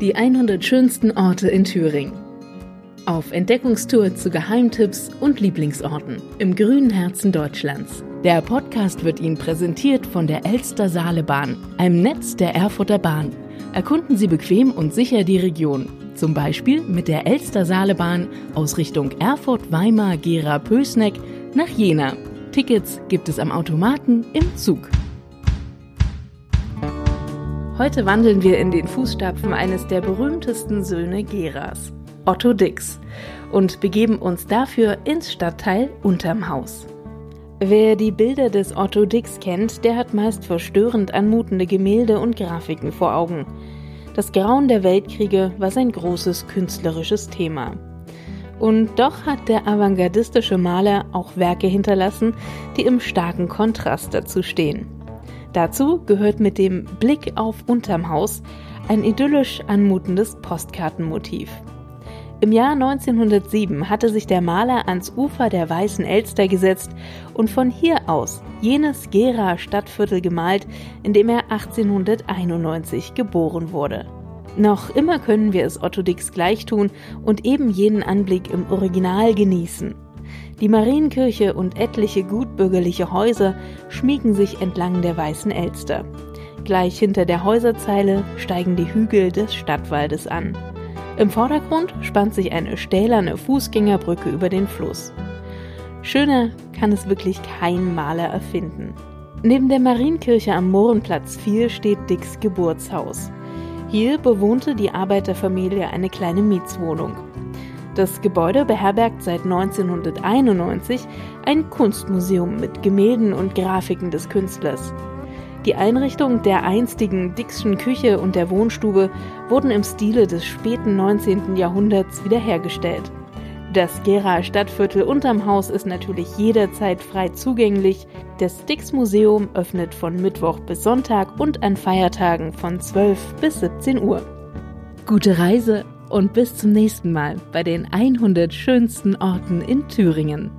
Die 100 schönsten Orte in Thüringen. Auf Entdeckungstour zu Geheimtipps und Lieblingsorten im grünen Herzen Deutschlands. Der Podcast wird Ihnen präsentiert von der Elster Saalebahn, einem Netz der Erfurter Bahn. Erkunden Sie bequem und sicher die Region. Zum Beispiel mit der Elster Saalebahn aus Richtung Erfurt, Weimar, Gera, Pösneck nach Jena. Tickets gibt es am Automaten im Zug. Heute wandeln wir in den Fußstapfen eines der berühmtesten Söhne Geras, Otto Dix, und begeben uns dafür ins Stadtteil Unterm Haus. Wer die Bilder des Otto Dix kennt, der hat meist verstörend anmutende Gemälde und Grafiken vor Augen. Das Grauen der Weltkriege war sein großes künstlerisches Thema. Und doch hat der avantgardistische Maler auch Werke hinterlassen, die im starken Kontrast dazu stehen. Dazu gehört mit dem Blick auf Unterm Haus ein idyllisch anmutendes Postkartenmotiv. Im Jahr 1907 hatte sich der Maler ans Ufer der Weißen Elster gesetzt und von hier aus jenes Gera Stadtviertel gemalt, in dem er 1891 geboren wurde. Noch immer können wir es Otto Dix gleich tun und eben jenen Anblick im Original genießen. Die Marienkirche und etliche gutbürgerliche Häuser schmiegen sich entlang der Weißen Elster. Gleich hinter der Häuserzeile steigen die Hügel des Stadtwaldes an. Im Vordergrund spannt sich eine stählerne Fußgängerbrücke über den Fluss. Schöner kann es wirklich kein Maler erfinden. Neben der Marienkirche am Mohrenplatz 4 steht Dicks Geburtshaus. Hier bewohnte die Arbeiterfamilie eine kleine Mietswohnung. Das Gebäude beherbergt seit 1991 ein Kunstmuseum mit Gemälden und Grafiken des Künstlers. Die Einrichtung der einstigen Dixschen Küche und der Wohnstube wurden im Stile des späten 19. Jahrhunderts wiederhergestellt. Das Gera Stadtviertel unterm Haus ist natürlich jederzeit frei zugänglich. Das Dix Museum öffnet von Mittwoch bis Sonntag und an Feiertagen von 12 bis 17 Uhr. Gute Reise und bis zum nächsten Mal bei den 100 schönsten Orten in Thüringen.